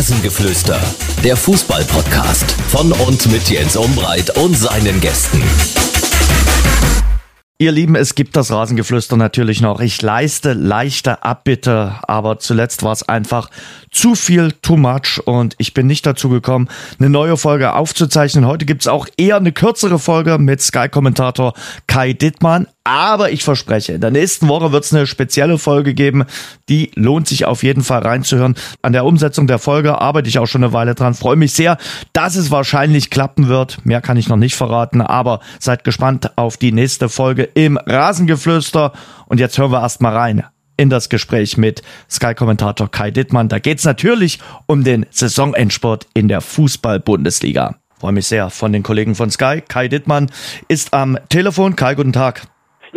Rasengeflüster, der Fußball-Podcast von und mit Jens Umbreit und seinen Gästen. Ihr Lieben, es gibt das Rasengeflüster natürlich noch. Ich leiste leichte Abbitte, aber zuletzt war es einfach zu viel, too much und ich bin nicht dazu gekommen, eine neue Folge aufzuzeichnen. Heute gibt's auch eher eine kürzere Folge mit Sky-Kommentator Kai Dittmann. Aber ich verspreche, in der nächsten Woche wird's eine spezielle Folge geben. Die lohnt sich auf jeden Fall reinzuhören. An der Umsetzung der Folge arbeite ich auch schon eine Weile dran. Freue mich sehr, dass es wahrscheinlich klappen wird. Mehr kann ich noch nicht verraten, aber seid gespannt auf die nächste Folge im Rasengeflüster. Und jetzt hören wir erstmal rein in das Gespräch mit Sky-Kommentator Kai Dittmann. Da geht's natürlich um den Saisonendsport in der Fußball-Bundesliga. Freue mich sehr von den Kollegen von Sky. Kai Dittmann ist am Telefon. Kai, guten Tag.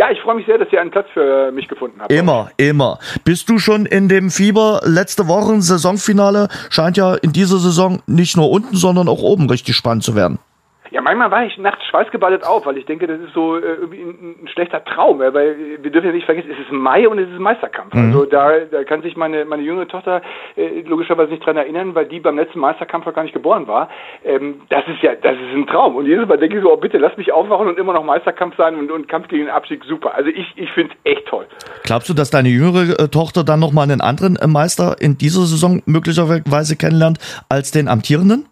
Ja, ich freue mich sehr, dass ihr einen Platz für mich gefunden habt. Immer, immer. Bist du schon in dem Fieber? Letzte Woche Saisonfinale scheint ja in dieser Saison nicht nur unten, sondern auch oben richtig spannend zu werden. Manchmal war ich nachts schweißgeballt auf, weil ich denke, das ist so äh, irgendwie ein, ein, schlechter Traum, weil wir dürfen ja nicht vergessen, es ist Mai und es ist Meisterkampf. Mhm. Also da, da kann sich meine, meine jüngere Tochter äh, logischerweise nicht dran erinnern, weil die beim letzten Meisterkampf noch gar nicht geboren war. Ähm, das ist ja, das ist ein Traum. Und jedes Mal denke ich so, oh, bitte lass mich aufwachen und immer noch Meisterkampf sein und, und Kampf gegen den Abstieg, super. Also ich, ich finde es echt toll. Glaubst du, dass deine jüngere äh, Tochter dann nochmal einen anderen äh, Meister in dieser Saison möglicherweise kennenlernt als den amtierenden?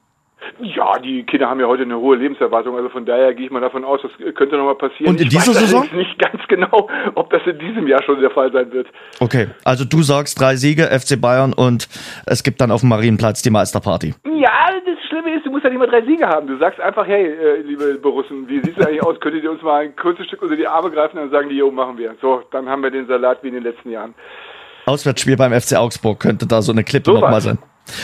Ja, die Kinder haben ja heute eine hohe Lebenserwartung, also von daher gehe ich mal davon aus, das könnte nochmal passieren. Und in ich dieser weiß Saison? nicht ganz genau, ob das in diesem Jahr schon der Fall sein wird. Okay, also du sagst drei Siege, FC Bayern und es gibt dann auf dem Marienplatz die Meisterparty. Ja, das Schlimme ist, du musst ja nicht mal drei Siege haben. Du sagst einfach, hey, äh, liebe Borussen, wie sieht es eigentlich aus? Könntet ihr uns mal ein kurzes Stück unter die Arme greifen? Dann sagen die, jo, machen wir. So, dann haben wir den Salat wie in den letzten Jahren. Auswärtsspiel beim FC Augsburg könnte da so eine Klippe so nochmal sein.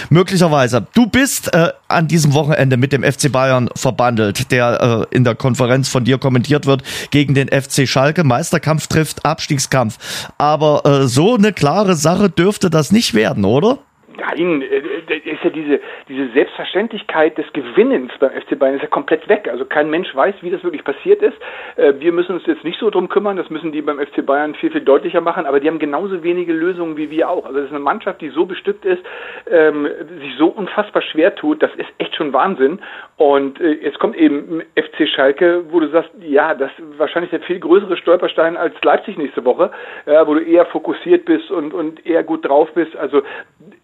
Möglicherweise. Du bist äh, an diesem Wochenende mit dem FC Bayern verbandelt, der äh, in der Konferenz von dir kommentiert wird gegen den FC Schalke. Meisterkampf trifft Abstiegskampf. Aber äh, so eine klare Sache dürfte das nicht werden, oder? Nein, äh, ja diese, diese Selbstverständlichkeit des Gewinnens beim FC Bayern ist ja komplett weg. Also kein Mensch weiß, wie das wirklich passiert ist. Äh, wir müssen uns jetzt nicht so drum kümmern, das müssen die beim FC Bayern viel, viel deutlicher machen, aber die haben genauso wenige Lösungen wie wir auch. Also das ist eine Mannschaft, die so bestückt ist, ähm, sich so unfassbar schwer tut, das ist echt schon Wahnsinn. Und äh, jetzt kommt eben FC Schalke, wo du sagst, ja, das ist wahrscheinlich der viel größere Stolperstein als Leipzig nächste Woche, wo du eher fokussiert bist und, und eher gut drauf bist. Also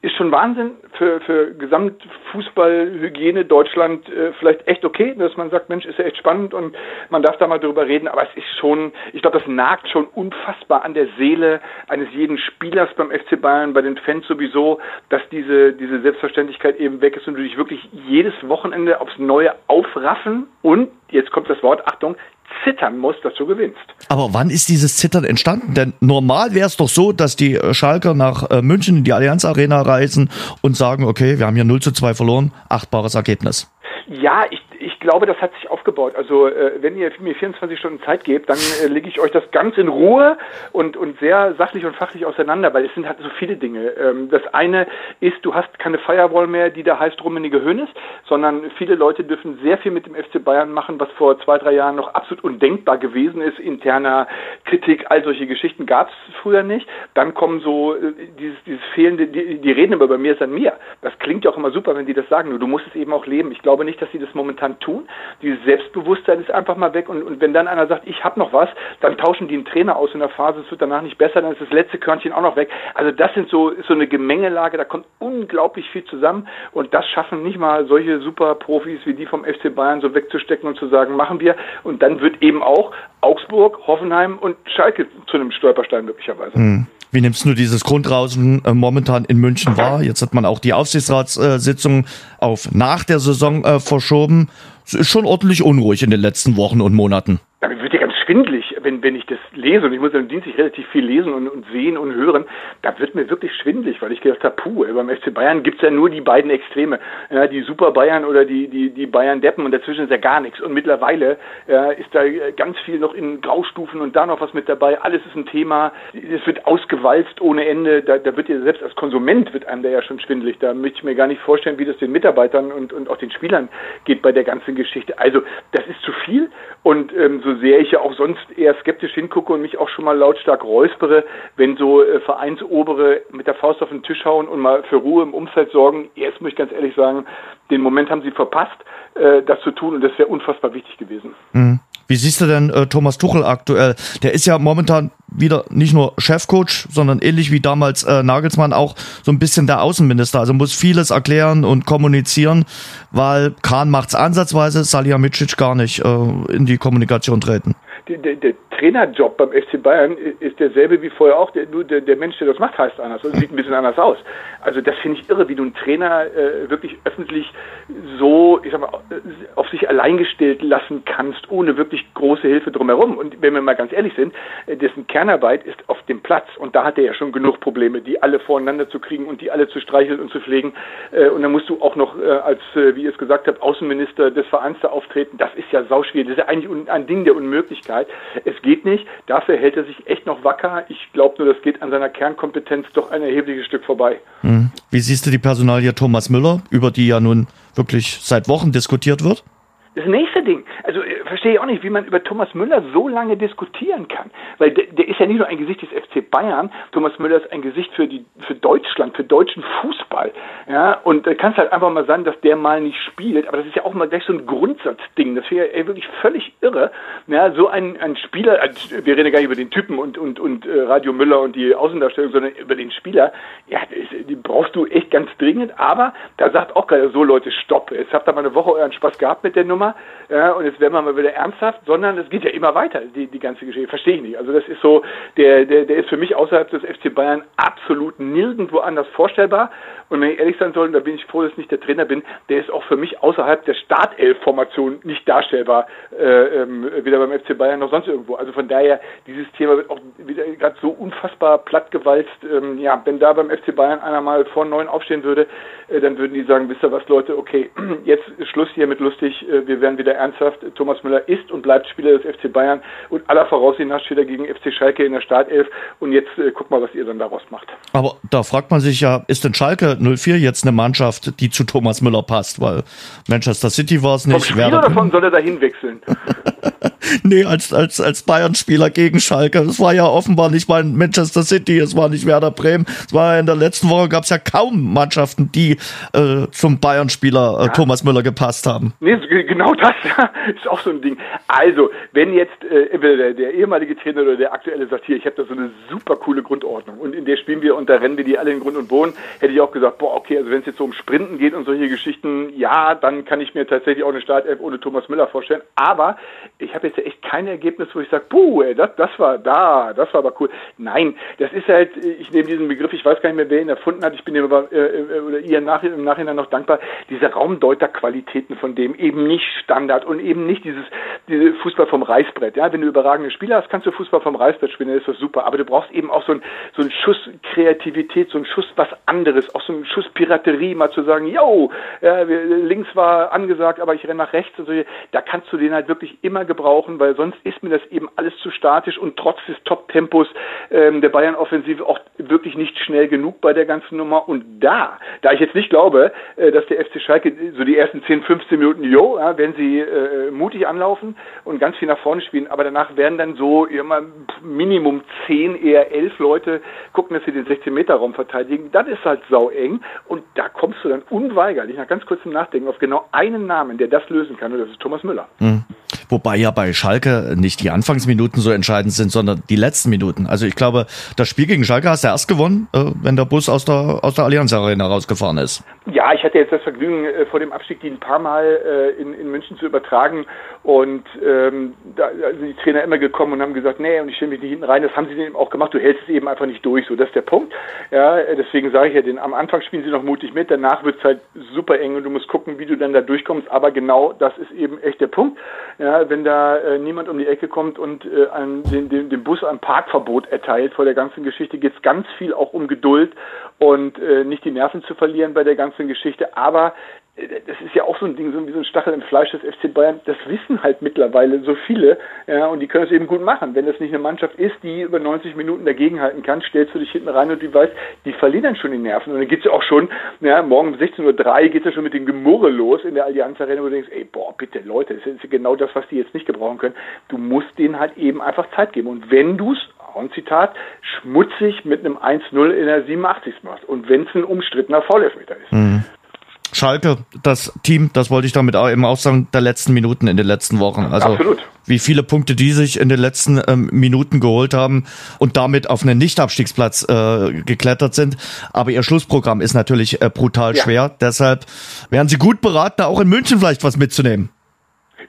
ist schon Wahnsinn für, für Gesamtfußballhygiene Deutschland äh, vielleicht echt okay, dass man sagt, Mensch, ist ja echt spannend und man darf da mal drüber reden, aber es ist schon, ich glaube, das nagt schon unfassbar an der Seele eines jeden Spielers beim FC Bayern, bei den Fans sowieso, dass diese, diese Selbstverständlichkeit eben weg ist und du dich wirklich jedes Wochenende aufs Neue aufraffen. Und, jetzt kommt das Wort, Achtung, zittern musst, dass du gewinnst. Aber wann ist dieses Zittern entstanden? Denn normal wäre es doch so, dass die äh, Schalker nach äh, München in die Allianz Arena reisen und sagen, okay, wir haben hier 0 zu 2 verloren, achtbares Ergebnis. Ja, ich, ich glaube, das hat sich aufgebaut. Also äh, wenn ihr mir 24 Stunden Zeit gebt, dann äh, lege ich euch das ganz in Ruhe und, und sehr sachlich und fachlich auseinander, weil es sind halt so viele Dinge. Ähm, das eine ist, du hast keine Firewall mehr, die da heißt Rummenige Hönes, sondern viele Leute dürfen sehr viel mit dem FC Bayern machen, was vor zwei, drei Jahren noch absolut undenkbar gewesen ist. Interner Kritik, all solche Geschichten gab es früher nicht. Dann kommen so äh, dieses, dieses fehlende, die, die reden immer bei mir ist an mir. Das klingt ja auch immer super, wenn die das sagen, nur du musst es eben auch leben. Ich glaube nicht, dass sie das momentan tun. Dieses Selbstbewusstsein ist einfach mal weg und, und wenn dann einer sagt, ich habe noch was, dann tauschen die einen Trainer aus in der Phase, es wird danach nicht besser, dann ist das letzte Körnchen auch noch weg. Also das sind so, ist so eine Gemengelage, da kommt unglaublich viel zusammen und das schaffen nicht mal solche Superprofis wie die vom FC Bayern so wegzustecken und zu sagen, machen wir und dann wird eben auch Augsburg, Hoffenheim und Schalke zu einem Stolperstein möglicherweise. Hm. Wie nimmst du dieses Grundrausen äh, momentan in München wahr? Jetzt hat man auch die Aufsichtsratssitzung auf nach der Saison äh, verschoben. Es ist schon ordentlich unruhig in den letzten Wochen und Monaten. Ja schwindlig, wenn, wenn ich das lese, und ich muss im Dienst relativ viel lesen und, und, sehen und hören, da wird mir wirklich schwindlig, weil ich gedacht habe, puh, beim FC Bayern gibt's ja nur die beiden Extreme, ja, die Super Bayern oder die, die, die Bayern Deppen. Und dazwischen ist ja gar nichts. Und mittlerweile ja, ist da ganz viel noch in Graustufen und da noch was mit dabei, alles ist ein Thema, es wird ausgewalzt ohne Ende, da, da wird ja selbst als Konsument wird einem da ja schon schwindlig, da möchte ich mir gar nicht vorstellen, wie das den Mitarbeitern und, und auch den Spielern geht bei der ganzen Geschichte. Also das ist zu viel. Und ähm, so sehr ich ja auch auch sonst eher skeptisch hingucke und mich auch schon mal lautstark räuspere, wenn so äh, Vereinsobere mit der Faust auf den Tisch hauen und mal für Ruhe im Umfeld sorgen. Jetzt muss ich ganz ehrlich sagen, den Moment haben sie verpasst, äh, das zu tun und das wäre unfassbar wichtig gewesen. Mhm. Wie siehst du denn äh, Thomas Tuchel aktuell? Der ist ja momentan wieder nicht nur Chefcoach, sondern ähnlich wie damals äh, Nagelsmann auch so ein bisschen der Außenminister. Also muss vieles erklären und kommunizieren, weil Kahn macht's ansatzweise, Salihamidzic gar nicht äh, in die Kommunikation treten. Der, der, Trainerjob beim FC Bayern ist derselbe wie vorher auch. Der, nur der, der Mensch, der das macht, heißt anders und sieht ein bisschen anders aus. Also das finde ich irre, wie du einen Trainer äh, wirklich öffentlich so, ich sag mal, auf sich allein gestellt lassen kannst, ohne wirklich große Hilfe drumherum. Und wenn wir mal ganz ehrlich sind, äh, dessen Kernarbeit ist auf dem Platz. Und da hat er ja schon genug Probleme, die alle voreinander zu kriegen und die alle zu streicheln und zu pflegen. Äh, und dann musst du auch noch äh, als, äh, wie ihr es gesagt habt, Außenminister des Vereins da auftreten. Das ist ja sauschwierig. Das ist ja eigentlich ein Ding der Unmöglichkeit. Es geht nicht. Dafür hält er sich echt noch wacker. Ich glaube nur, das geht an seiner Kernkompetenz doch ein erhebliches Stück vorbei. Hm. Wie siehst du die Personalie Thomas Müller, über die ja nun wirklich seit Wochen diskutiert wird? Das nächste Ding, also verstehe ich auch nicht, wie man über Thomas Müller so lange diskutieren kann. Weil der, der, ist ja nicht nur ein Gesicht des FC Bayern, Thomas Müller ist ein Gesicht für die für Deutschland, für deutschen Fußball. Ja, und da kannst halt einfach mal sagen, dass der mal nicht spielt, aber das ist ja auch mal gleich so ein Grundsatzding. Das wäre ja wirklich völlig irre. Ja, so ein, ein Spieler, also wir reden ja gar nicht über den Typen und, und, und äh, Radio Müller und die Außendarstellung, sondern über den Spieler. Ja, die brauchst du echt ganz dringend, aber da sagt auch gerade so Leute, stopp, jetzt habt ihr mal eine Woche euren Spaß gehabt mit der Nummer Nummer ja, und jetzt werden wir mal wieder ernsthaft, sondern es geht ja immer weiter, die, die ganze Geschichte. Verstehe ich nicht. Also das ist so, der, der, der ist für mich außerhalb des FC Bayern absolut nirgendwo anders vorstellbar. Und wenn ich ehrlich sein soll, da bin ich froh, dass ich nicht der Trainer bin, der ist auch für mich außerhalb der Startelf-Formation nicht darstellbar, äh, ähm, weder beim FC Bayern noch sonst irgendwo. Also von daher, dieses Thema wird auch wieder gerade so unfassbar plattgewalzt. Ähm, ja, wenn da beim FC Bayern einer mal vor neun aufstehen würde, äh, dann würden die sagen, wisst ihr was, Leute, okay, jetzt Schluss hier mit lustig, äh, wir werden wieder ernsthaft. Thomas Müller ist und bleibt Spieler des FC Bayern und aller Voraussicht nach steht er gegen FC Schalke in der Startelf und jetzt äh, guck mal, was ihr dann daraus macht. Aber da fragt man sich ja, ist denn Schalke 04 jetzt eine Mannschaft, die zu Thomas Müller passt? Weil Manchester City war es nicht. Vom Spieler davon soll er dahin wechseln? nee, als, als, als Bayern-Spieler gegen Schalke. Es war ja offenbar nicht mal Manchester City, es war nicht Werder Bremen. Es war in der letzten Woche gab es ja kaum Mannschaften, die äh, zum Bayern-Spieler äh, ja. Thomas Müller gepasst haben. Nee, genau das ist auch so ein Ding. Also, wenn jetzt äh, entweder der, der ehemalige Trainer oder der aktuelle sagt, hier, ich habe da so eine super coole Grundordnung und in der spielen wir und da rennen wir die alle in Grund und Boden, hätte ich auch gesagt, boah, okay, also wenn es jetzt so um Sprinten geht und solche Geschichten, ja, dann kann ich mir tatsächlich auch eine Startelf ohne Thomas Müller vorstellen. Aber ich habe jetzt ja echt kein Ergebnis, wo ich sage, puh, ey, das, das war da, das war aber cool. Nein, das ist halt, ich nehme diesen Begriff, ich weiß gar nicht mehr, wer ihn erfunden hat, ich bin dem aber, äh, äh oder ihr Nachhinein, im Nachhinein noch dankbar, diese Raumdeuterqualitäten von dem, eben nicht Standard und eben nicht dieses, diese Fußball vom Reißbrett. Ja, wenn du überragende Spieler hast, kannst du Fußball vom Reißbrett spielen, dann ist das super. Aber du brauchst eben auch so ein, so ein Schuss Kreativität, so ein Schuss was anderes, auch so ein Schuss Piraterie, mal zu sagen, yo, ja, links war angesagt, aber ich renne nach rechts und so. Da kannst du den halt wirklich immer gebrauchen, weil sonst ist mir das eben alles zu statisch und trotz des Top-Tempos ähm, der Bayern-Offensive auch wirklich nicht schnell genug bei der ganzen Nummer. Und da, da ich jetzt nicht glaube, äh, dass der FC Schalke so die ersten 10, 15 Minuten, jo, ja, wenn sie äh, mutig anlaufen und ganz viel nach vorne spielen, aber danach werden dann so immer Minimum 10, eher 11 Leute gucken, dass sie den 16-Meter-Raum verteidigen. Das ist halt sau eng und da kommst du dann unweigerlich nach ganz kurzem Nachdenken auf genau einen Namen, der das lösen kann und das ist Thomas Müller. Mhm. Wobei ja bei Schalke nicht die Anfangsminuten so entscheidend sind, sondern die letzten Minuten. Also ich glaube, das Spiel gegen Schalke hast du erst gewonnen, äh, wenn der Bus aus der, aus der Allianz Arena rausgefahren ist. Ja, ich hatte jetzt das Vergnügen, äh, vor dem Abstieg die ein paar Mal äh, in, in München zu übertragen und ähm, da sind die Trainer immer gekommen und haben gesagt, nee, und ich stelle mich nicht hinten rein. Das haben sie eben auch gemacht. Du hältst es eben einfach nicht durch. So, das ist der Punkt. Ja, deswegen sage ich ja, den, am Anfang spielen sie noch mutig mit, danach wird es halt super eng und du musst gucken, wie du dann da durchkommst. Aber genau das ist eben echt der Punkt. Ja, wenn da äh, niemand um die Ecke kommt und äh, an den, den, dem Bus ein Parkverbot erteilt vor der ganzen Geschichte, geht es ganz viel auch um Geduld und äh, nicht die Nerven zu verlieren bei der ganzen Geschichte. Aber das ist ja auch so ein Ding, so wie so ein Stachel im Fleisch des FC Bayern. Das wissen halt mittlerweile so viele, ja, und die können es eben gut machen. Wenn das nicht eine Mannschaft ist, die über 90 Minuten dagegenhalten kann, stellst du dich hinten rein und du weißt, die verlieren dann schon die Nerven. Und dann geht's ja auch schon, ja, morgen um 16.03 Uhr geht's ja schon mit dem Gemurre los in der Allianz Arena, wo du denkst, ey, boah, bitte, Leute, das ist genau das, was die jetzt nicht gebrauchen können. Du musst denen halt eben einfach Zeit geben. Und wenn du's, ein Zitat, schmutzig mit einem 1-0 in der 87. machst und wenn es ein umstrittener Foulelfmeter ist. Mhm. Schalke, das Team, das wollte ich damit auch eben auch sagen, der letzten Minuten in den letzten Wochen. Also Absolut. wie viele Punkte die sich in den letzten ähm, Minuten geholt haben und damit auf einen Nichtabstiegsplatz äh, geklettert sind. Aber ihr Schlussprogramm ist natürlich äh, brutal ja. schwer. Deshalb wären sie gut beraten, auch in München vielleicht was mitzunehmen.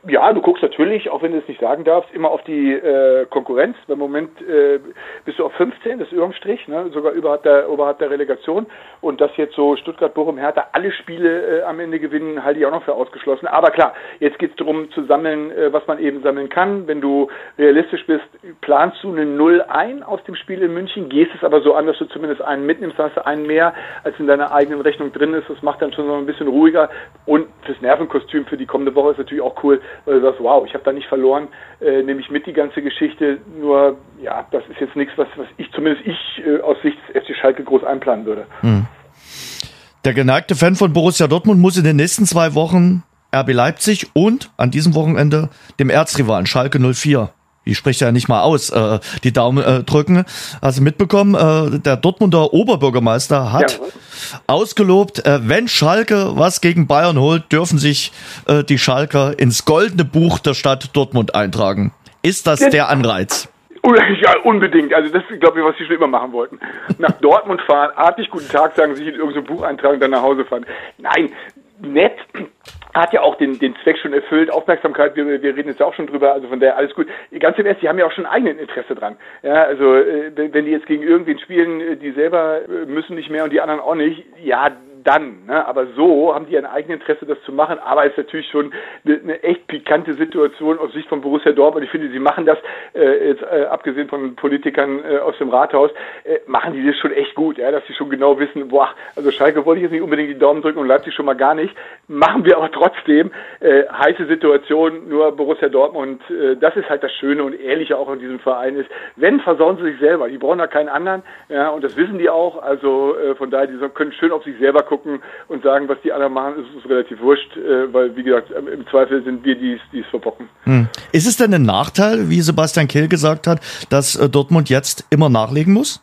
Ja, du guckst natürlich, auch wenn du es nicht sagen darfst, immer auf die äh, Konkurrenz. Im Moment äh, bist du auf 15, das ist überm Strich, ne? sogar überhalb der, oberhalb der Relegation. Und dass jetzt so Stuttgart, Bochum, Hertha alle Spiele äh, am Ende gewinnen, halte ich auch noch für ausgeschlossen. Aber klar, jetzt geht es darum zu sammeln, äh, was man eben sammeln kann. Wenn du realistisch bist, planst du eine Null ein aus dem Spiel in München, gehst es aber so an, dass du zumindest einen mitnimmst, hast du einen mehr, als in deiner eigenen Rechnung drin ist. Das macht dann schon so ein bisschen ruhiger. Und fürs Nervenkostüm für die kommende Woche ist natürlich auch cool, weil du sagst, wow, ich habe da nicht verloren, äh, nehme ich mit die ganze Geschichte. Nur, ja, das ist jetzt nichts, was, was ich zumindest ich äh, aus Sicht des FC Schalke groß einplanen würde. Hm. Der geneigte Fan von Borussia Dortmund muss in den nächsten zwei Wochen RB Leipzig und an diesem Wochenende dem Erzrivalen Schalke 04 ich spreche ja nicht mal aus, äh, die Daumen äh, drücken. Hast du mitbekommen, äh, der Dortmunder Oberbürgermeister hat ja. ausgelobt, äh, wenn Schalke was gegen Bayern holt, dürfen sich äh, die Schalker ins goldene Buch der Stadt Dortmund eintragen. Ist das der Anreiz? Ja, unbedingt. Also das ist, glaube ich, was sie schon immer machen wollten. Nach Dortmund fahren, artig guten Tag sagen, sich in irgendein Buch eintragen, dann nach Hause fahren. Nein, nett, hat ja auch den, den Zweck schon erfüllt, Aufmerksamkeit, wir, wir reden jetzt auch schon drüber, also von daher alles gut. Ganz im Ernst, die haben ja auch schon eigenen Interesse dran. Ja, also äh, wenn die jetzt gegen irgendwen spielen, äh, die selber äh, müssen nicht mehr und die anderen auch nicht, ja, dann. Ne? Aber so haben die ein Eigeninteresse, das zu machen. Aber es ist natürlich schon eine, eine, echt pikante Situation aus Sicht von Borussia Dortmund. Ich finde, sie machen das, äh, jetzt äh, abgesehen von Politikern äh, aus dem Rathaus, äh, machen die das schon echt gut, ja? dass sie schon genau wissen, boah, also Schalke wollte ich jetzt nicht unbedingt die Daumen drücken und Leipzig schon mal gar nicht. Machen wir aber trotzdem. Äh, heiße Situation, nur Borussia Dortmund, äh, das ist halt das Schöne und Ehrliche auch in diesem Verein ist. Wenn, versauen sie sich selber. Die brauchen da keinen anderen. Ja, und das wissen die auch. Also äh, von daher, die können schön auf sich selber gucken gucken und sagen, was die anderen machen, ist uns relativ wurscht, äh, weil, wie gesagt, im Zweifel sind wir die, die es verbocken. Hm. Ist es denn ein Nachteil, wie Sebastian Kehl gesagt hat, dass äh, Dortmund jetzt immer nachlegen muss?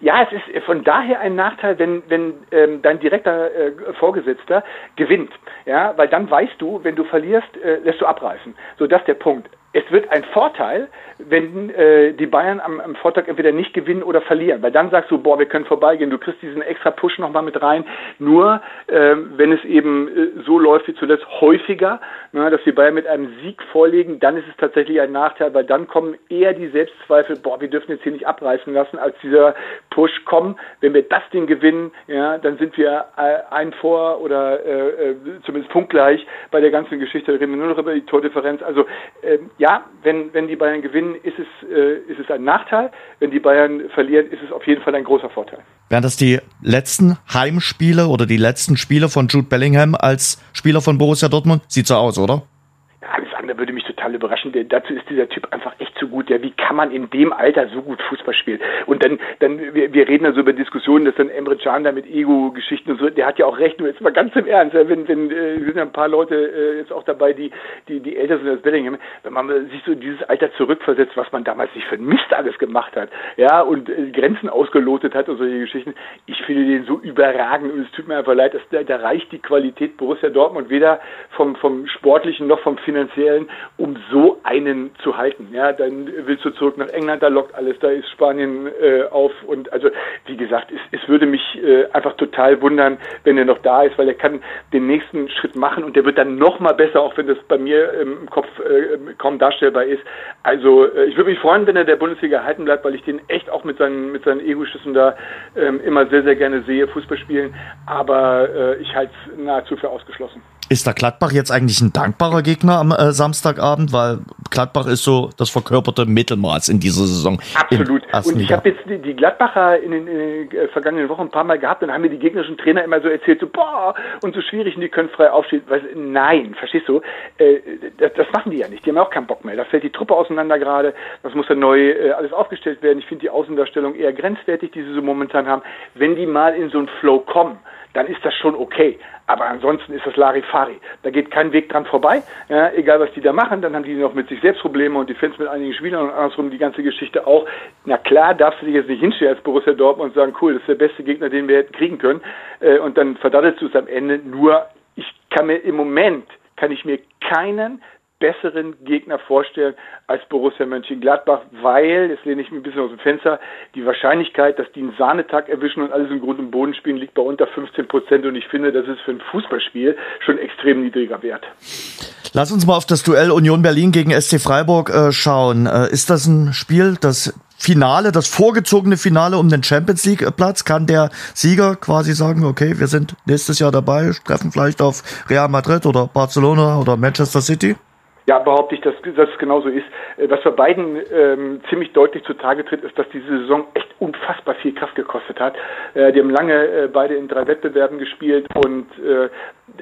Ja, es ist von daher ein Nachteil, wenn, wenn ähm, dein direkter äh, Vorgesetzter gewinnt. Ja, weil dann weißt du, wenn du verlierst, äh, lässt du abreißen. So, das ist der Punkt es wird ein Vorteil, wenn äh, die Bayern am, am Vortag entweder nicht gewinnen oder verlieren, weil dann sagst du, boah, wir können vorbeigehen, du kriegst diesen extra Push nochmal mit rein. Nur äh, wenn es eben äh, so läuft wie zuletzt häufiger, na, ne, dass die Bayern mit einem Sieg vorlegen, dann ist es tatsächlich ein Nachteil, weil dann kommen eher die Selbstzweifel, boah, wir dürfen jetzt hier nicht abreißen lassen, als dieser Push, komm, wenn wir das Ding gewinnen, ja, dann sind wir äh, ein vor oder äh, äh zumindest punktgleich bei der ganzen Geschichte, da reden wir nur noch über die Tordifferenz. Also äh, ja, wenn, wenn die Bayern gewinnen, ist es, äh, ist es ein Nachteil. Wenn die Bayern verlieren, ist es auf jeden Fall ein großer Vorteil. Wären das die letzten Heimspiele oder die letzten Spiele von Jude Bellingham als Spieler von Borussia Dortmund? Sieht so aus, oder? Ja, alles andere würde mich total überraschen. Denn dazu ist dieser Typ einfach echt zu gut. Ja, wie kann man in dem Alter so gut Fußball spielen? Und dann, dann wir, wir reden da so über Diskussionen, dass dann Emre Can da mit Ego-Geschichten und so, der hat ja auch recht. Nur jetzt mal ganz im Ernst, wenn, wenn äh, sind ja ein paar Leute äh, jetzt auch dabei, die, die, die älter sind als Bellingham, wenn man sich so dieses Alter zurückversetzt, was man damals nicht für Mist alles gemacht hat, ja, und äh, Grenzen ausgelotet hat und solche Geschichten, ich finde den so überragend und es tut mir einfach leid, dass da, da reicht die Qualität Borussia Dortmund weder vom, vom sportlichen noch vom finanziellen, um so einen zu halten. Ja, dann willst du zurück nach England, da lockt alles, da ist Spanien äh, auf und also wie gesagt, es, es würde mich äh, einfach total wundern, wenn er noch da ist, weil er kann den nächsten Schritt machen und der wird dann noch mal besser, auch wenn das bei mir im Kopf äh, kaum darstellbar ist. Also äh, ich würde mich freuen, wenn er der Bundesliga erhalten bleibt, weil ich den echt auch mit seinen mit seinen Ego-Schüssen da ähm, immer sehr sehr gerne sehe, Fußball spielen, aber äh, ich halte es nahezu für ausgeschlossen. Ist da Gladbach jetzt eigentlich ein dankbarer Gegner am äh, Samstagabend? Weil Gladbach ist so das verkörperte Mittelmaß in dieser Saison. Absolut. Und ich habe jetzt die, die, Gladbacher in den, in den, äh, vergangenen Wochen ein paar Mal gehabt und haben mir die gegnerischen Trainer immer so erzählt, so, boah, und so schwierig und die können frei aufstehen. Weißt, nein, verstehst du? Äh, das, das, machen die ja nicht. Die haben auch keinen Bock mehr. Da fällt die Truppe auseinander gerade. Das muss dann neu äh, alles aufgestellt werden. Ich finde die Außendarstellung eher grenzwertig, die sie so momentan haben. Wenn die mal in so einen Flow kommen, dann ist das schon okay. Aber ansonsten ist das Larifari. Da geht kein Weg dran vorbei. Ja, egal, was die da machen, dann haben die noch mit sich selbst Probleme und die Fans mit einigen Spielern und andersrum die ganze Geschichte auch. Na klar, darfst du dich jetzt nicht hinstellen als Borussia Dortmund und sagen, cool, das ist der beste Gegner, den wir hätten kriegen können. Äh, und dann verdattelst du es am Ende. Nur, ich kann mir im Moment, kann ich mir keinen besseren Gegner vorstellen als Borussia Mönchengladbach, weil, jetzt lehne ich mich ein bisschen aus dem Fenster, die Wahrscheinlichkeit, dass die einen Sahnetag erwischen und alles im Grund und Boden spielen, liegt bei unter 15 Prozent und ich finde, das ist für ein Fußballspiel schon extrem niedriger Wert. Lass uns mal auf das Duell Union Berlin gegen SC Freiburg äh, schauen. Äh, ist das ein Spiel, das Finale, das vorgezogene Finale um den Champions League Platz, kann der Sieger quasi sagen, okay, wir sind nächstes Jahr dabei, treffen vielleicht auf Real Madrid oder Barcelona oder Manchester City? Ja, behaupte ich, dass das genauso ist. Äh, was bei beiden ähm, ziemlich deutlich zutage tritt, ist, dass diese Saison echt unfassbar viel Kraft gekostet hat. Äh, die haben lange äh, beide in drei Wettbewerben gespielt und äh,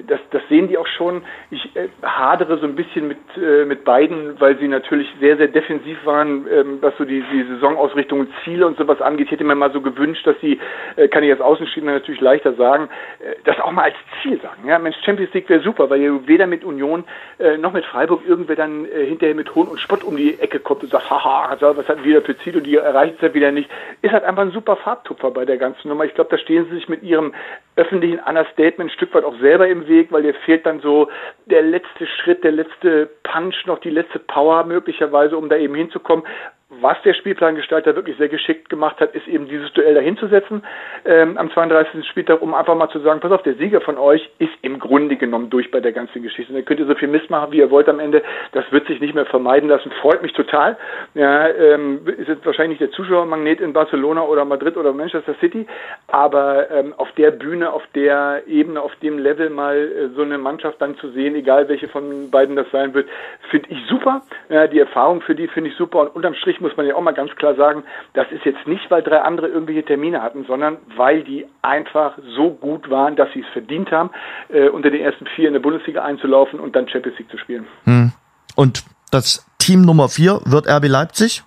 das, das sehen die auch schon. Ich äh, hadere so ein bisschen mit, äh, mit beiden, weil sie natürlich sehr, sehr defensiv waren, ähm, was so die, die Saisonausrichtung und Ziele und sowas angeht. Ich hätte mir mal so gewünscht, dass sie, äh, kann ich als Außenstehender natürlich leichter sagen, äh, das auch mal als Ziel sagen. Ja, Mensch, Champions League wäre super, weil ihr weder mit Union äh, noch mit Freiburg irgendwer dann äh, hinterher mit Hohn und Spott um die Ecke kommt und sagt, haha, was hatten wir da für Ziel und die erreicht es ja wieder nicht. Ist halt einfach ein super Farbtupfer bei der ganzen Nummer. Ich glaube, da stehen sie sich mit ihrem öffentlichen Understatement ein Stück weit auch selber im Weg, weil dir fehlt dann so der letzte Schritt, der letzte Punch, noch die letzte Power möglicherweise, um da eben hinzukommen was der Spielplangestalter wirklich sehr geschickt gemacht hat, ist eben dieses Duell dahinzusetzen ähm, am 32. Spieltag, um einfach mal zu sagen, pass auf, der Sieger von euch ist im Grunde genommen durch bei der ganzen Geschichte. Und ihr könnt ihr so viel Mist machen, wie ihr wollt am Ende. Das wird sich nicht mehr vermeiden lassen. Freut mich total. Ja, ähm, ist jetzt wahrscheinlich der Zuschauermagnet in Barcelona oder Madrid oder Manchester City, aber ähm, auf der Bühne, auf der Ebene, auf dem Level mal äh, so eine Mannschaft dann zu sehen, egal welche von beiden das sein wird, finde ich super. Ja, die Erfahrung für die finde ich super und unterm Strich muss man ja auch mal ganz klar sagen, das ist jetzt nicht, weil drei andere irgendwelche Termine hatten, sondern weil die einfach so gut waren, dass sie es verdient haben, äh, unter den ersten vier in der Bundesliga einzulaufen und dann Champions League zu spielen. Hm. Und das Team Nummer vier wird RB Leipzig?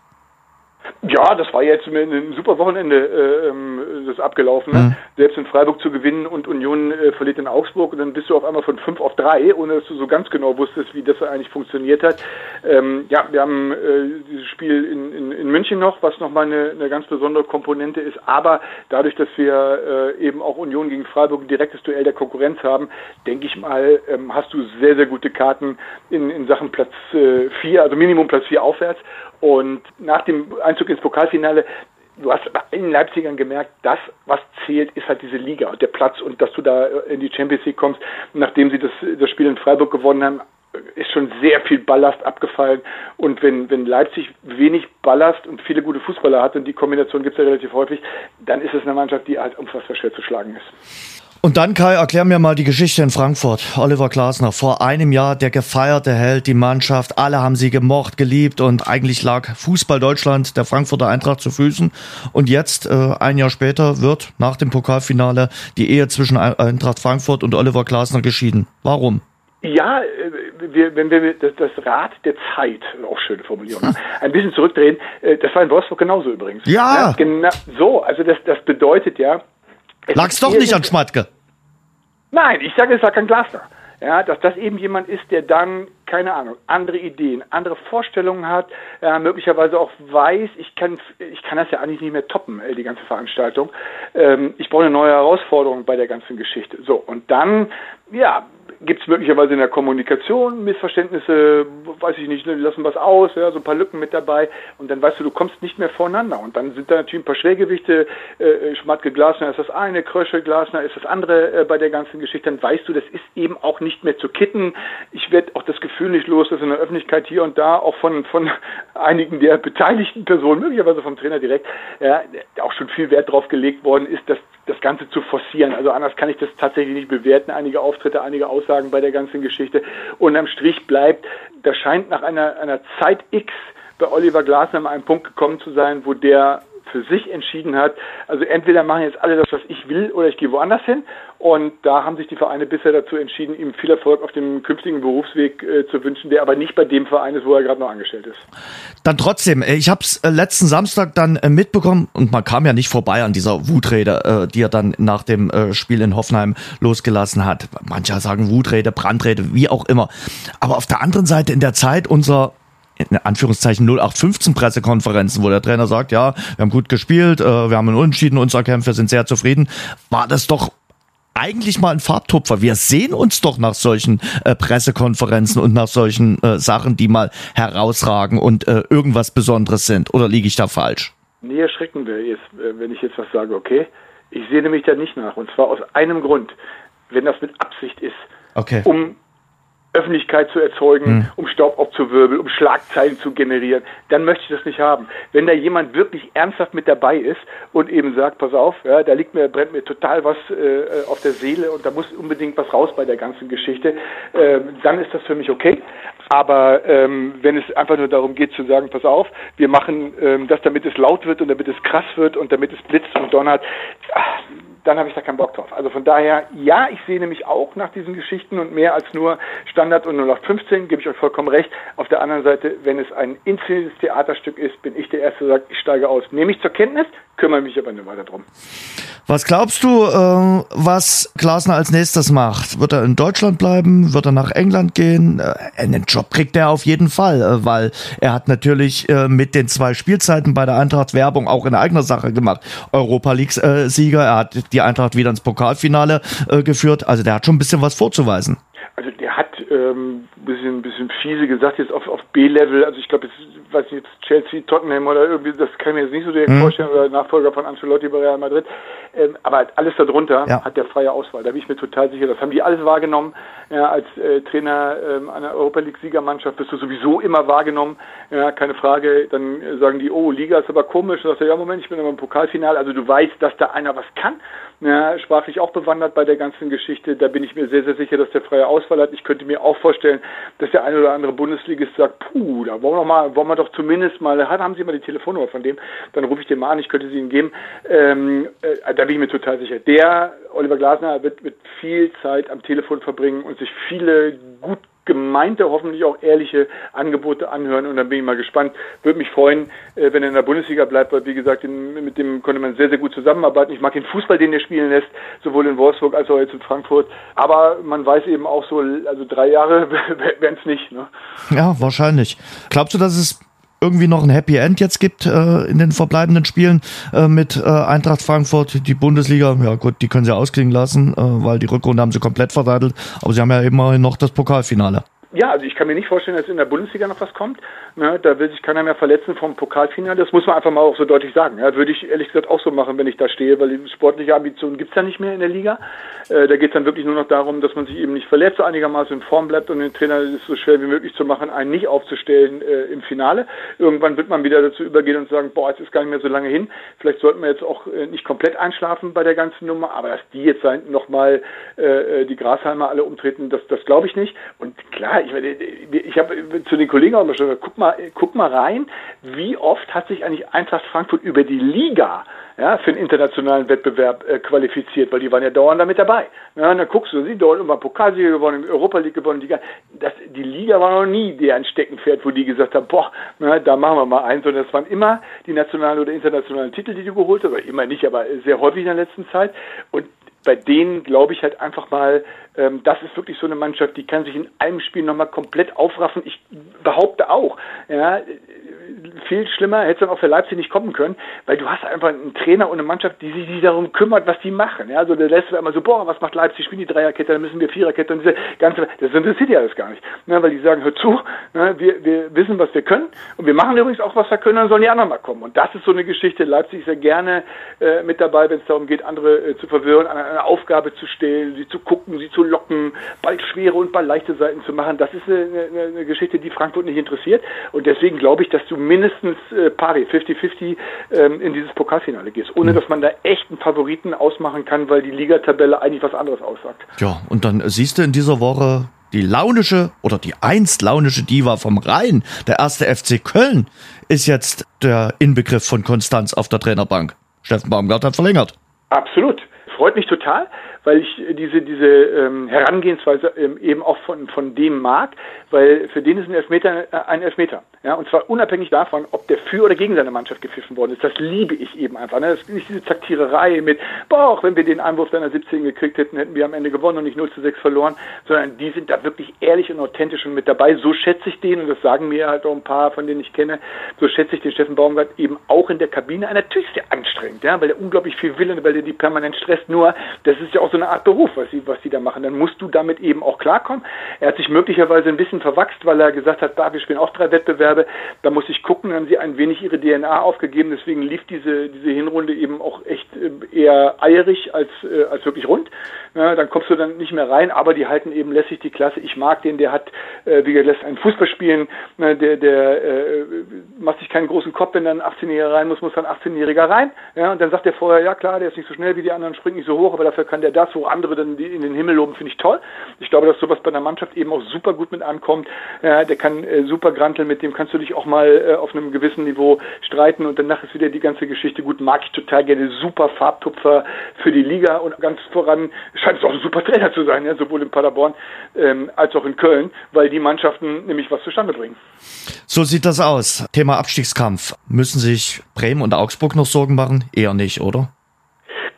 Ja, das war jetzt ein super Wochenende äh, ähm, das abgelaufen. Ne? Mhm. Selbst in Freiburg zu gewinnen und Union äh, verliert in Augsburg und dann bist du auf einmal von fünf auf drei, ohne dass du so ganz genau wusstest, wie das eigentlich funktioniert hat. Ähm, ja, wir haben äh, dieses Spiel in, in, in München noch, was nochmal eine, eine ganz besondere Komponente ist. Aber dadurch, dass wir äh, eben auch Union gegen Freiburg ein direktes Duell der Konkurrenz haben, denke ich mal, ähm, hast du sehr, sehr gute Karten in, in Sachen Platz äh, vier, also Minimum Platz vier aufwärts. Und nach dem Einzug ins Pokalfinale, du hast bei den Leipzigern gemerkt, das, was zählt, ist halt diese Liga und der Platz und dass du da in die Champions League kommst, nachdem sie das, das Spiel in Freiburg gewonnen haben, ist schon sehr viel Ballast abgefallen. Und wenn, wenn Leipzig wenig Ballast und viele gute Fußballer hat, und die Kombination gibt es ja relativ häufig, dann ist es eine Mannschaft, die halt unfassbar schwer zu schlagen ist. Und dann, Kai, erklär mir mal die Geschichte in Frankfurt. Oliver Glasner, vor einem Jahr der gefeierte Held, die Mannschaft, alle haben sie gemocht, geliebt und eigentlich lag Fußball Deutschland der Frankfurter Eintracht zu Füßen. Und jetzt, äh, ein Jahr später, wird nach dem Pokalfinale die Ehe zwischen Eintracht Frankfurt und Oliver Glasner geschieden. Warum? Ja, äh, wir, wenn wir das, das Rad der Zeit, auch schöne Formulierung, ne, ein bisschen zurückdrehen, äh, das war in Wolfsburg genauso übrigens. Ja. ja genau, so, also das, das bedeutet ja, Lag's doch nicht an Schmatke. Nein, ich sage, es lag an Glasner. Ja, dass das eben jemand ist, der dann, keine Ahnung, andere Ideen, andere Vorstellungen hat, äh, möglicherweise auch weiß, ich kann, ich kann das ja eigentlich nicht mehr toppen, äh, die ganze Veranstaltung. Ähm, ich brauche eine neue Herausforderung bei der ganzen Geschichte. So, und dann, ja, gibt es möglicherweise in der Kommunikation Missverständnisse, weiß ich nicht, ne, die lassen was aus, ja, so ein paar Lücken mit dabei und dann weißt du, du kommst nicht mehr voreinander und dann sind da natürlich ein paar Schwergewichte, äh, äh, Schmatke Glasner ist das eine, Krösche Glasner ist das andere äh, bei der ganzen Geschichte, dann weißt du, das ist eben auch nicht mehr zu kitten. Ich werde auch das Gefühl nicht los, dass in der Öffentlichkeit hier und da auch von, von einigen der beteiligten Personen, möglicherweise vom Trainer direkt, ja, auch schon viel Wert drauf gelegt worden ist, dass das Ganze zu forcieren. Also anders kann ich das tatsächlich nicht bewerten. Einige Auftritte, einige Aussagen bei der ganzen Geschichte. Und am Strich bleibt, da scheint nach einer, einer Zeit X bei Oliver Glasner mal ein Punkt gekommen zu sein, wo der für sich entschieden hat, also entweder machen jetzt alle das, was ich will, oder ich gehe woanders hin. Und da haben sich die Vereine bisher dazu entschieden, ihm viel Erfolg auf dem künftigen Berufsweg äh, zu wünschen, der aber nicht bei dem Verein ist, wo er gerade noch angestellt ist. Dann trotzdem, äh, ich habe es äh, letzten Samstag dann äh, mitbekommen und man kam ja nicht vorbei an dieser Wutrede, äh, die er dann nach dem äh, Spiel in Hoffenheim losgelassen hat. Manche sagen Wutrede, Brandrede, wie auch immer. Aber auf der anderen Seite in der Zeit unserer in Anführungszeichen 0815 Pressekonferenzen, wo der Trainer sagt, ja, wir haben gut gespielt, äh, wir haben einen Unentschieden, unser Kämpfer sind sehr zufrieden, war das doch eigentlich mal ein Farbtupfer. Wir sehen uns doch nach solchen äh, Pressekonferenzen und nach solchen äh, Sachen, die mal herausragen und äh, irgendwas Besonderes sind. Oder liege ich da falsch? Nee, erschrecken wir jetzt, äh, wenn ich jetzt was sage, okay? Ich sehe nämlich da nicht nach. Und zwar aus einem Grund. Wenn das mit Absicht ist. Okay. Um Öffentlichkeit zu erzeugen, hm. um Staub aufzuwirbeln, um Schlagzeilen zu generieren, dann möchte ich das nicht haben. Wenn da jemand wirklich ernsthaft mit dabei ist und eben sagt, pass auf, ja, da liegt mir, brennt mir total was äh, auf der Seele und da muss unbedingt was raus bei der ganzen Geschichte, äh, dann ist das für mich okay. Aber ähm, wenn es einfach nur darum geht zu sagen, pass auf, wir machen ähm, das, damit es laut wird und damit es krass wird und damit es blitzt und donnert, ach, dann habe ich da keinen Bock drauf. Also von daher, ja, ich sehe nämlich auch nach diesen Geschichten und mehr als nur Standard und 0815, gebe ich euch vollkommen recht. Auf der anderen Seite, wenn es ein inszeniertes Theaterstück ist, bin ich der Erste, der sagt, ich steige aus. Nehme ich zur Kenntnis, kümmere mich aber nicht weiter drum. Was glaubst du, äh, was Glasner als nächstes macht? Wird er in Deutschland bleiben? Wird er nach England gehen? Äh, einen Job kriegt er auf jeden Fall, äh, weil er hat natürlich äh, mit den zwei Spielzeiten bei der Eintracht Werbung auch in eigener Sache gemacht. Europa League-Sieger, äh, er hat die Eintracht wieder ins Pokalfinale äh, geführt. Also der hat schon ein bisschen was vorzuweisen. Also der hat ähm, bisschen, bisschen fiese gesagt, jetzt auf, auf B-Level, also ich glaube, jetzt weiß nicht, jetzt Chelsea, Tottenham oder irgendwie, das kann ich mir jetzt nicht so direkt mhm. vorstellen, oder Nachfolger von Ancelotti bei Real Madrid. Ähm, aber alles darunter ja. hat der freie Auswahl. Da bin ich mir total sicher. Das haben die alles wahrgenommen. Ja, als äh, Trainer ähm, einer Europa League-Siegermannschaft bist du sowieso immer wahrgenommen. Ja, keine Frage. Dann äh, sagen die, oh, Liga ist aber komisch. Dann sagst du, ja, Moment, ich bin aber im Pokalfinale. Also du weißt, dass da einer was kann. Ja, sprachlich auch bewandert bei der ganzen Geschichte. Da bin ich mir sehr, sehr sicher, dass der freie Auswahl hat. Ich könnte mir auch vorstellen, dass der eine oder andere Bundesligist sagt, puh, da wollen wir, mal, wollen wir doch zumindest mal, haben Sie mal die Telefonnummer von dem? Dann rufe ich den mal an, ich könnte sie Ihnen geben. Ähm, äh, da bin ich mir total sicher. Der, Oliver Glasner, wird mit viel Zeit am Telefon verbringen und sich viele gut gemeinte, hoffentlich auch ehrliche Angebote anhören und dann bin ich mal gespannt. Würde mich freuen, äh, wenn er in der Bundesliga bleibt, weil wie gesagt, mit dem konnte man sehr, sehr gut zusammenarbeiten. Ich mag den Fußball, den er spielen lässt, sowohl in Wolfsburg als auch jetzt in Frankfurt. Aber man weiß eben auch so, also drei Jahre wären es nicht. Ne? Ja, wahrscheinlich. Glaubst du, dass es irgendwie noch ein Happy End jetzt gibt äh, in den verbleibenden Spielen äh, mit äh, Eintracht Frankfurt. Die Bundesliga, ja gut, die können sie ausklingen lassen, äh, weil die Rückrunde haben sie komplett verdattelt. Aber sie haben ja immerhin noch das Pokalfinale. Ja, also ich kann mir nicht vorstellen, dass in der Bundesliga noch was kommt. Ne, da will sich keiner mehr verletzen vom Pokalfinale. Das muss man einfach mal auch so deutlich sagen. Ja, würde ich ehrlich gesagt auch so machen, wenn ich da stehe, weil sportliche Ambitionen gibt's ja nicht mehr in der Liga. Äh, da geht's dann wirklich nur noch darum, dass man sich eben nicht verletzt, einigermaßen in Form bleibt und den Trainer ist so schwer wie möglich zu machen, einen nicht aufzustellen äh, im Finale. Irgendwann wird man wieder dazu übergehen und sagen, boah, es ist gar nicht mehr so lange hin. Vielleicht sollten wir jetzt auch äh, nicht komplett einschlafen bei der ganzen Nummer, aber dass die jetzt nochmal äh, äh, die Grasheimer alle umtreten, das, das glaube ich nicht. Und klar, ich, ich habe zu den Kollegen auch schon gesagt, guck mal, guck mal rein, wie oft hat sich eigentlich Eintracht Frankfurt über die Liga ja, für einen internationalen Wettbewerb äh, qualifiziert, weil die waren ja dauernd damit dabei. Ja, und dann guckst du, sie dort immer Pokalsieger gewonnen, Europa League gewonnen, die, das, die Liga war noch nie deren Steckenpferd, wo die gesagt haben, boah, na, da machen wir mal eins, sondern das waren immer die nationalen oder internationalen Titel, die du geholt hast, oder immer nicht, aber sehr häufig in der letzten Zeit. Und bei denen glaube ich halt einfach mal, ähm, das ist wirklich so eine Mannschaft, die kann sich in einem Spiel nochmal komplett aufraffen. Ich behaupte auch, ja, viel schlimmer hätte es dann auch für Leipzig nicht kommen können, weil du hast einfach einen Trainer und eine Mannschaft, die sich darum kümmert, was die machen. Ja, also der lässt immer so, boah, was macht Leipzig? Spielen die Dreierkette, dann müssen wir Viererkette und diese ganze, das interessiert ja alles gar nicht. Ne, weil die sagen, hör zu, ne, wir, wir wissen, was wir können und wir machen übrigens auch, was wir können, dann sollen die anderen mal kommen. Und das ist so eine Geschichte. Leipzig ist ja gerne äh, mit dabei, wenn es darum geht, andere äh, zu verwirren, an eine Aufgabe zu stellen, sie zu gucken, sie zu locken, bald schwere und bald leichte Seiten zu machen. Das ist eine, eine, eine Geschichte, die Frankfurt nicht interessiert. Und deswegen glaube ich, dass du mindestens äh, pari, 50-50 ähm, in dieses Pokalfinale gehst, ohne mhm. dass man da echt einen Favoriten ausmachen kann, weil die Ligatabelle eigentlich was anderes aussagt. Ja, und dann siehst du in dieser Woche die launische oder die einst launische Diva vom Rhein, der erste FC Köln, ist jetzt der Inbegriff von Konstanz auf der Trainerbank. Steffen Baumgart hat verlängert. Absolut. Freut mich total weil ich diese, diese ähm, Herangehensweise ähm, eben auch von, von dem mag, weil für den ist ein Elfmeter äh, ein Elfmeter. Ja, und zwar unabhängig davon, ob der für oder gegen seine Mannschaft gepfiffen worden ist. Das liebe ich eben einfach. Ne? Das ist nicht diese Taktiererei mit, boah, auch wenn wir den Einwurf deiner 17 gekriegt hätten, hätten wir am Ende gewonnen und nicht 0 zu 6 verloren, sondern die sind da wirklich ehrlich und authentisch und mit dabei. So schätze ich den, und das sagen mir halt auch ein paar, von denen ich kenne, so schätze ich den Steffen Baumgart eben auch in der Kabine. Natürlich ist der anstrengend, ja, weil der unglaublich viel will und weil der die permanent stresst. Nur, das ist ja auch so eine Art Beruf, was sie, was sie da machen. Dann musst du damit eben auch klarkommen. Er hat sich möglicherweise ein bisschen verwachst, weil er gesagt hat, da, wir spielen auch drei Wettbewerbe. Da muss ich gucken, dann haben sie ein wenig ihre DNA aufgegeben. Deswegen lief diese, diese Hinrunde eben auch echt äh, eher eierig als, äh, als wirklich rund. Ja, dann kommst du dann nicht mehr rein, aber die halten eben lässig die Klasse. Ich mag den, der hat, äh, wie gesagt, lässt einen Fußball spielen, ne, der, der äh, macht sich keinen großen Kopf, wenn dann ein 18-Jähriger rein muss, muss dann ein 18-Jähriger rein. Ja, und dann sagt er vorher, ja klar, der ist nicht so schnell wie die anderen, springt nicht so hoch, aber dafür kann der das, wo andere dann in den Himmel loben, finde ich toll. Ich glaube, dass sowas bei einer Mannschaft eben auch super gut mit ankommt. Ja, der kann äh, super granteln, mit dem kannst du dich auch mal äh, auf einem gewissen Niveau streiten und danach ist wieder die ganze Geschichte gut. Mag ich total gerne. Super Farbtupfer für die Liga und ganz voran scheint es auch ein super Trainer zu sein, ja, sowohl in Paderborn ähm, als auch in Köln, weil die Mannschaften nämlich was zustande bringen. So sieht das aus. Thema Abstiegskampf. Müssen sich Bremen und Augsburg noch Sorgen machen? Eher nicht, oder?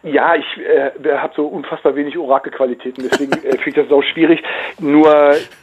Ja, ich äh, habe so unfassbar wenig Orakelqualitäten, deswegen äh, finde ich das auch schwierig. Nur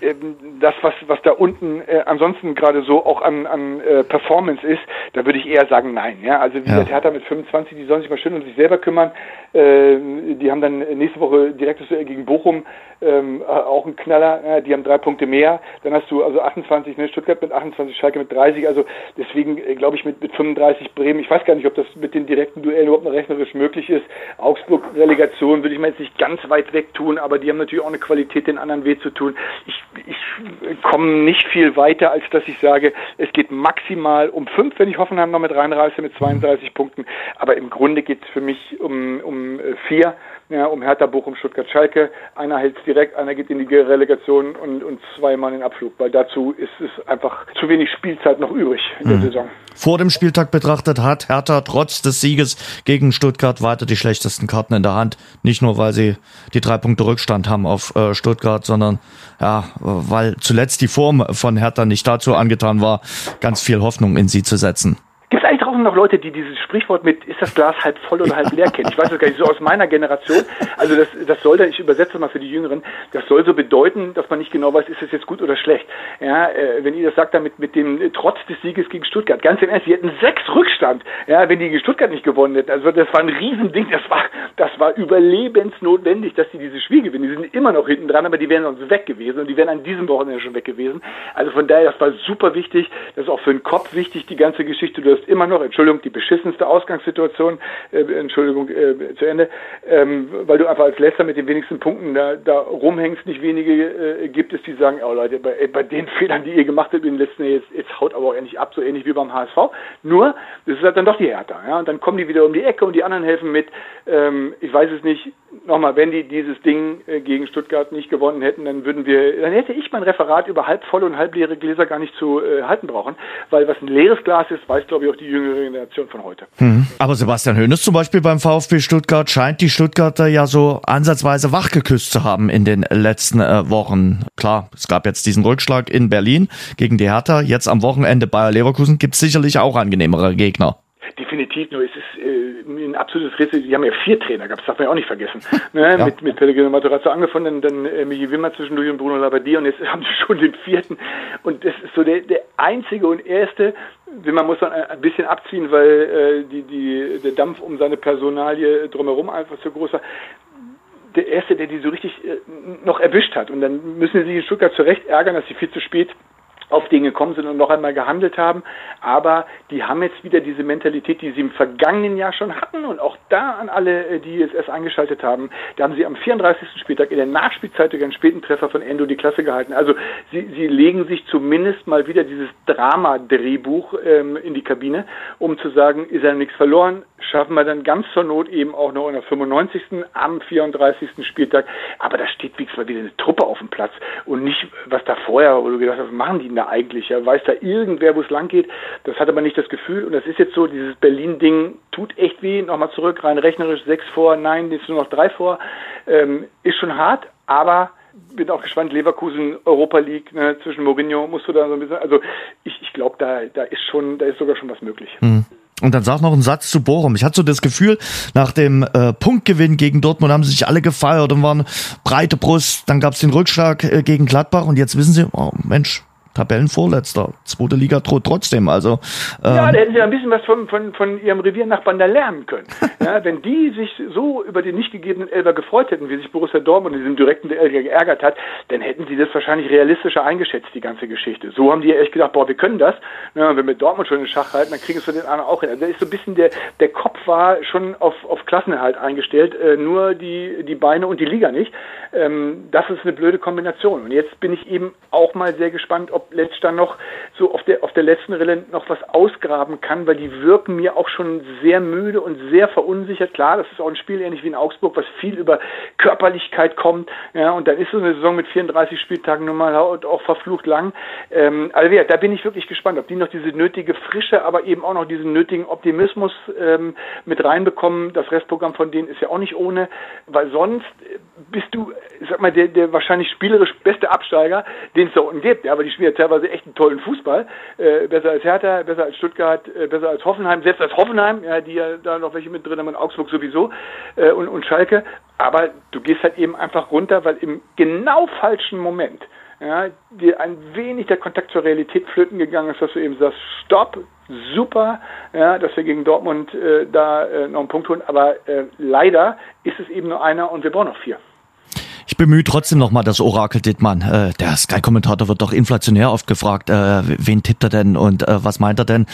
ähm, das, was, was da unten äh, ansonsten gerade so auch an, an äh, Performance ist, da würde ich eher sagen nein. Ja, also wie ja. der Hertha mit 25, die sollen sich mal schön um sich selber kümmern. Äh, die haben dann nächste Woche direktes gegen Bochum ähm, auch ein Knaller. Ja, die haben drei Punkte mehr. Dann hast du also 28, ne, Stuttgart mit 28, Schalke mit 30. Also deswegen äh, glaube ich mit, mit 35 Bremen. Ich weiß gar nicht, ob das mit den direkten Duellen überhaupt noch rechnerisch möglich ist. Augsburg-Relegation würde ich mir jetzt nicht ganz weit weg tun, aber die haben natürlich auch eine Qualität, den anderen weh zu tun. Ich, ich komme nicht viel weiter, als dass ich sage, es geht maximal um fünf, wenn ich Hoffenheim noch mit reinreiße mit 32 Punkten. Aber im Grunde geht es für mich um, um vier ja, um Hertha, Bochum, Stuttgart, Schalke. Einer hält es direkt, einer geht in die Relegation und, und zweimal in den Abflug, weil dazu ist es einfach zu wenig Spielzeit noch übrig in der mhm. Saison. Vor dem Spieltag betrachtet hat Hertha trotz des Sieges gegen Stuttgart weiter die schlechtesten Karten in der Hand. Nicht nur, weil sie die drei Punkte Rückstand haben auf äh, Stuttgart, sondern ja, weil zuletzt die Form von Hertha nicht dazu angetan war, ganz viel Hoffnung in sie zu setzen. Gibt es eigentlich draußen noch Leute, die dieses Sprichwort mit ist das Glas halb voll oder halb leer kennen? Ich weiß das gar nicht, so aus meiner Generation. Also das, das sollte, ich übersetze mal für die Jüngeren, das soll so bedeuten, dass man nicht genau weiß, ist das jetzt gut oder schlecht. Ja, äh, wenn ihr das sagt, damit mit dem Trotz des Sieges gegen Stuttgart, ganz im Ernst, sie hätten sechs Rückstand, ja, wenn die gegen Stuttgart nicht gewonnen hätten. Also das war ein Riesending, das war, das war überlebensnotwendig, dass sie dieses Spiel gewinnen. Die sind immer noch hinten dran, aber die wären sonst weg gewesen und die wären an diesem Wochenende schon weg gewesen. Also von daher, das war super wichtig, das ist auch für den Kopf wichtig, die ganze Geschichte. Du hast immer noch, Entschuldigung, die beschissenste Ausgangssituation, äh, Entschuldigung, äh, zu Ende, ähm, weil du einfach als Letzter mit den wenigsten Punkten da, da rumhängst, nicht wenige äh, gibt es, die sagen, oh Leute, bei, bei den Fehlern, die ihr gemacht habt in den letzten Jahren, jetzt, jetzt haut aber auch endlich ab, so ähnlich wie beim HSV. Nur, das ist halt dann doch die Hertha, ja, und dann kommen die wieder um die Ecke und die anderen helfen mit. Ähm, ich weiß es nicht, nochmal, wenn die dieses Ding äh, gegen Stuttgart nicht gewonnen hätten, dann würden wir, dann hätte ich mein Referat über halb volle und halb leere Gläser gar nicht zu äh, halten brauchen, weil was ein leeres Glas ist, weiß glaube ich auch die jüngere Generation von heute. Mhm. Aber Sebastian Hoeneß zum Beispiel beim VfB Stuttgart scheint die Stuttgarter ja so ansatzweise wachgeküsst zu haben in den letzten äh, Wochen. Klar, es gab jetzt diesen Rückschlag in Berlin gegen die Hertha, jetzt am Wochenende Bayer Leverkusen gibt es sicherlich auch angenehmere Gegner definitiv, nur es ist äh, ein absolutes Rätsel. Die haben ja vier Trainer gehabt, das darf man ja auch nicht vergessen. Ne? Ja. Mit, mit Pellegrino Matarazzo angefangen, dann, dann äh, Michi Wimmer zwischendurch und Bruno Labbadia und jetzt haben sie schon den vierten. Und das ist so der, der einzige und erste, man muss dann ein bisschen abziehen, weil äh, die, die, der Dampf um seine Personalie drumherum einfach zu groß war der Erste, der die so richtig äh, noch erwischt hat. Und dann müssen sie sich in Stuttgart zurecht ärgern, dass sie viel zu spät auf Dinge gekommen sind und noch einmal gehandelt haben. Aber die haben jetzt wieder diese Mentalität, die sie im vergangenen Jahr schon hatten und auch da an alle, äh, die es erst eingeschaltet haben, da haben sie am 34. Spieltag in der Nachspielzeit durch einen späten Treffer von Endo die Klasse gehalten. Also sie, sie legen sich zumindest mal wieder dieses Drama-Drehbuch ähm, in die Kabine, um zu sagen, ist ja nichts verloren, schaffen wir dann ganz zur Not eben auch noch in der 95. am 34. Spieltag. Aber da steht wie gesagt wieder eine Truppe auf dem Platz und nicht, was da vorher, wo du gedacht hast, machen die denn da eigentlich? Ja, weiß da irgendwer, wo es lang geht? Das hat aber nicht das Gefühl. Und das ist jetzt so, dieses Berlin-Ding tut echt weh. Nochmal zurück, rein rechnerisch sechs vor, nein, jetzt nur noch drei vor. Ähm, ist schon hart, aber bin auch gespannt, Leverkusen, Europa League, ne, zwischen Mourinho musst du da so ein bisschen, also ich, ich glaube, da, da ist schon, da ist sogar schon was möglich. Hm. Und dann sag noch einen Satz zu Bochum. Ich hatte so das Gefühl, nach dem äh, Punktgewinn gegen Dortmund haben sie sich alle gefeiert und waren breite Brust. Dann gab es den Rückschlag äh, gegen Gladbach und jetzt wissen sie, oh Mensch, Tabellenvorletzter. Zweite Liga droht trotzdem. Also, ähm ja, da hätten sie ein bisschen was von, von, von ihrem Reviernachbarn da lernen können. ja, wenn die sich so über den nicht gegebenen Elber gefreut hätten, wie sich Borussia Dortmund in diesem direkten Elber geärgert hat, dann hätten sie das wahrscheinlich realistischer eingeschätzt, die ganze Geschichte. So haben die ja echt gedacht, boah, wir können das. Ja, wenn wir Dortmund schon in Schach halten, dann kriegen es für den anderen auch hin. Also da ist so ein bisschen der, der Kopf war schon auf, auf Klassenerhalt eingestellt, äh, nur die, die Beine und die Liga nicht. Ähm, das ist eine blöde Kombination. Und jetzt bin ich eben auch mal sehr gespannt, ob ob Letsch dann noch so auf der, auf der letzten Rille noch was ausgraben kann, weil die wirken mir auch schon sehr müde und sehr verunsichert. Klar, das ist auch ein Spiel ähnlich wie in Augsburg, was viel über Körperlichkeit kommt. Ja, und dann ist so eine Saison mit 34 Spieltagen nun mal auch verflucht lang. Ähm, also ja, da bin ich wirklich gespannt, ob die noch diese nötige Frische, aber eben auch noch diesen nötigen Optimismus ähm, mit reinbekommen. Das Restprogramm von denen ist ja auch nicht ohne, weil sonst bist du, sag mal, der, der wahrscheinlich spielerisch beste Absteiger, den es da unten gibt. Ja, aber die spielen teilweise echt einen tollen Fußball. Äh, besser als Hertha, besser als Stuttgart, äh, besser als Hoffenheim, selbst als Hoffenheim, ja, die ja da noch welche mit drin haben, in Augsburg sowieso äh, und, und Schalke. Aber du gehst halt eben einfach runter, weil im genau falschen Moment ja, dir ein wenig der Kontakt zur Realität flöten gegangen ist, dass du eben sagst, stopp, super, ja, dass wir gegen Dortmund äh, da äh, noch einen Punkt holen, aber äh, leider ist es eben nur einer und wir brauchen noch vier. Ich bemühe trotzdem nochmal das Orakel Dittmann. Äh, der Sky-Kommentator wird doch inflationär oft gefragt, äh, wen tippt er denn und äh, was meint er denn?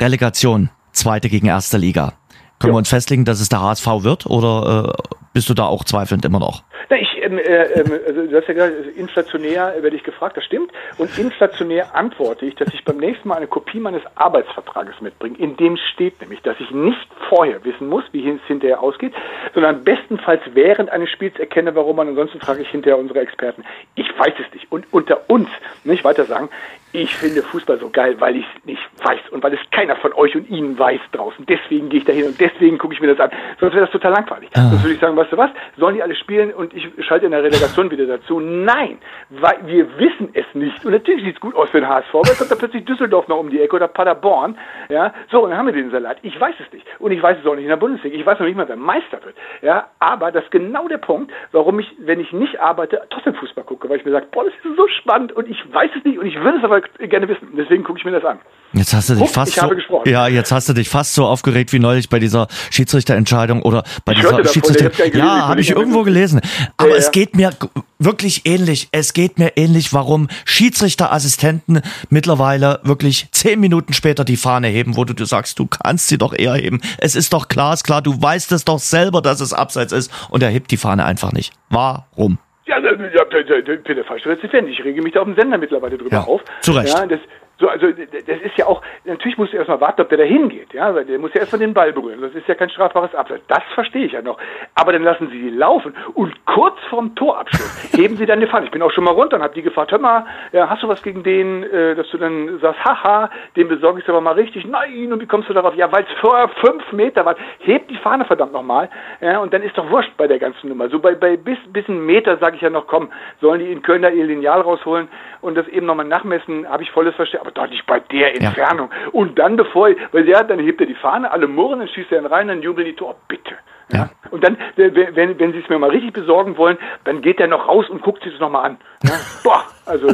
Relegation, zweite gegen erste Liga. Können ja. wir uns festlegen, dass es der HSV wird oder äh, bist du da auch zweifelnd immer noch? Na, ich, ähm, äh, also du hast ja gesagt, inflationär werde ich gefragt, das stimmt. Und inflationär antworte ich, dass ich beim nächsten Mal eine Kopie meines Arbeitsvertrages mitbringe. In dem steht nämlich, dass ich nicht vorher wissen muss, wie es hinterher ausgeht, sondern bestenfalls während eines Spiels erkenne, warum man. Ansonsten frage ich hinterher unsere Experten. Ich weiß es nicht. Und unter uns, nicht weiter sagen, ich finde Fußball so geil, weil ich es nicht weiß und weil es keiner von euch und Ihnen weiß draußen. Deswegen gehe ich da hin und deswegen gucke ich mir das an. Sonst wäre das total langweilig. Ah. Sonst würde ich sagen, weißt du was, sollen die alle spielen und ich schalte in der Relegation wieder dazu? Nein, weil wir wissen es nicht. Und natürlich sieht es gut aus für den HSV, weil kommt da plötzlich Düsseldorf noch um die Ecke oder Paderborn. Ja, so, und dann haben wir den Salat. Ich weiß es nicht. Und ich weiß es auch nicht in der Bundesliga. Ich weiß noch nicht mal, wer Meister wird. Ja, aber das ist genau der Punkt, warum ich, wenn ich nicht arbeite, trotzdem Fußball gucke, weil ich mir sage, boah, das ist so spannend und ich weiß es nicht und ich will es aber gerne wissen. Deswegen gucke ich mir das an. Jetzt hast du dich Guck, fast so, ja, jetzt hast du dich fast so aufgeregt wie neulich bei dieser Schiedsrichterentscheidung oder bei ich dieser Schiedsrichter. Ja, habe ich irgendwo gelesen. Aber ja, es geht mir wirklich ähnlich. Es geht mir ähnlich, warum Schiedsrichterassistenten mittlerweile wirklich zehn Minuten später die Fahne heben, wo du, du sagst, du kannst sie doch eher heben. Es ist doch glasklar, du weißt es doch selber, dass es abseits ist und er hebt die Fahne einfach nicht. Warum? Ja, ja, bitte falsch Rezipient. Ich rege mich da auf dem Sender mittlerweile drüber ja, auf. Zu Recht. Ja, das, so, also das ist ja auch, natürlich musst du erstmal warten, ob der da hingeht, ja, weil der muss ja erstmal den Ball berühren. Das ist ja kein strafbares Abseits. Das verstehe ich ja noch. Aber dann lassen sie die laufen und kurz vorm Torabschluss heben sie dann die Fahne. Ich bin auch schon mal runter und habe die gefragt, hör mal, ja, hast du was gegen den, äh, dass du dann sagst, haha, den besorge ich aber mal richtig. Nein, und wie kommst du darauf? Ja, weil es vorher fünf Meter war. Hebt die Fahne verdammt nochmal. Ja, und dann ist doch wurscht bei der ganzen Nummer. So bei, bei bis, bis einen Meter sage ich ja noch, komm, sollen die in Köln da ihr Lineal rausholen und das eben nochmal nachmessen, habe ich volles Verständnis. Aber doch nicht bei der Entfernung. Ja. Und dann, bevor, weil der, dann hebt er die Fahne, alle murren, dann schießt er ihn rein, dann jubeln die Tor. Bitte. Ja. Und dann, wenn, wenn Sie es mir mal richtig besorgen wollen, dann geht er noch raus und guckt sich das nochmal an. Ja. Boah, also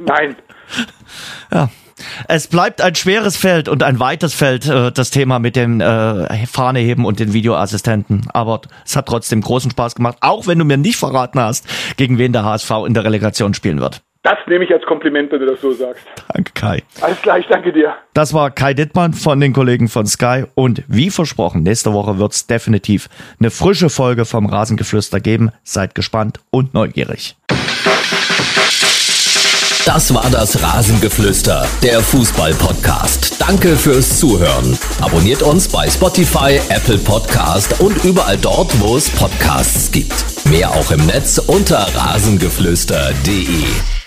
nein. Ja. Es bleibt ein schweres Feld und ein weites Feld, äh, das Thema mit dem äh, Fahneheben und den Videoassistenten. Aber es hat trotzdem großen Spaß gemacht, auch wenn du mir nicht verraten hast, gegen wen der HSV in der Relegation spielen wird. Das nehme ich als Kompliment, wenn du das so sagst. Danke, Kai. Alles klar, ich danke dir. Das war Kai Dittmann von den Kollegen von Sky. Und wie versprochen, nächste Woche wird es definitiv eine frische Folge vom Rasengeflüster geben. Seid gespannt und neugierig. Das war das Rasengeflüster, der Fußball-Podcast. Danke fürs Zuhören. Abonniert uns bei Spotify, Apple Podcast und überall dort, wo es Podcasts gibt. Mehr auch im Netz unter rasengeflüster.de.